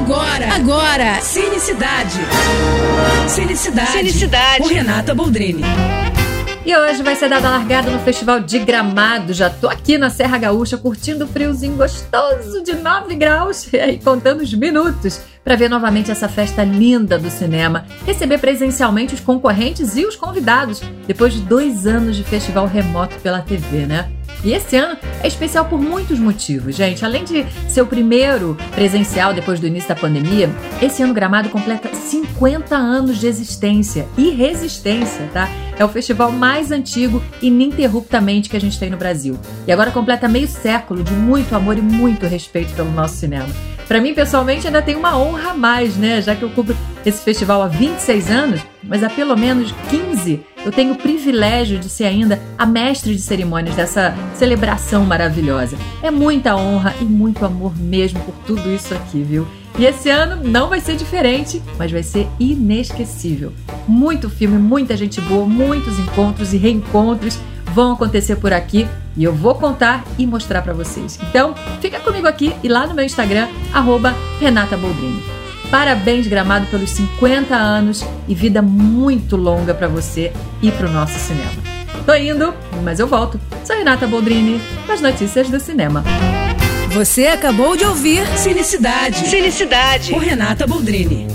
Agora, agora, Cinecidade. Cinecidade. Cinecidade. Com Renata Boldrini. E hoje vai ser dada a largada no Festival de Gramado. Já tô aqui na Serra Gaúcha curtindo o friozinho gostoso de 9 graus e aí contando os minutos para ver novamente essa festa linda do cinema, receber presencialmente os concorrentes e os convidados depois de dois anos de festival remoto pela TV, né? E esse ano é especial por muitos motivos, gente. Além de ser o primeiro presencial depois do início da pandemia, esse ano Gramado completa 50 anos de existência e resistência, tá? É o festival mais antigo ininterruptamente que a gente tem no Brasil. E agora completa meio século de muito amor e muito respeito pelo nosso cinema. Para mim, pessoalmente, ainda tem uma honra a mais, né? Já que eu cubro esse festival há 26 anos, mas há pelo menos 15 eu tenho o privilégio de ser ainda a mestre de cerimônias dessa celebração maravilhosa. É muita honra e muito amor mesmo por tudo isso aqui, viu? E esse ano não vai ser diferente, mas vai ser inesquecível. Muito filme, muita gente boa, muitos encontros e reencontros vão acontecer por aqui e eu vou contar e mostrar para vocês. Então, fica comigo aqui e lá no meu Instagram, arroba Renata Boldrini. Parabéns, Gramado, pelos 50 anos e vida muito longa para você e para o nosso cinema. Tô indo, mas eu volto. Sou Renata Boldrini, com as notícias do cinema. Você acabou de ouvir Cinicidade. Cinicidade. Com Renata Boldrini.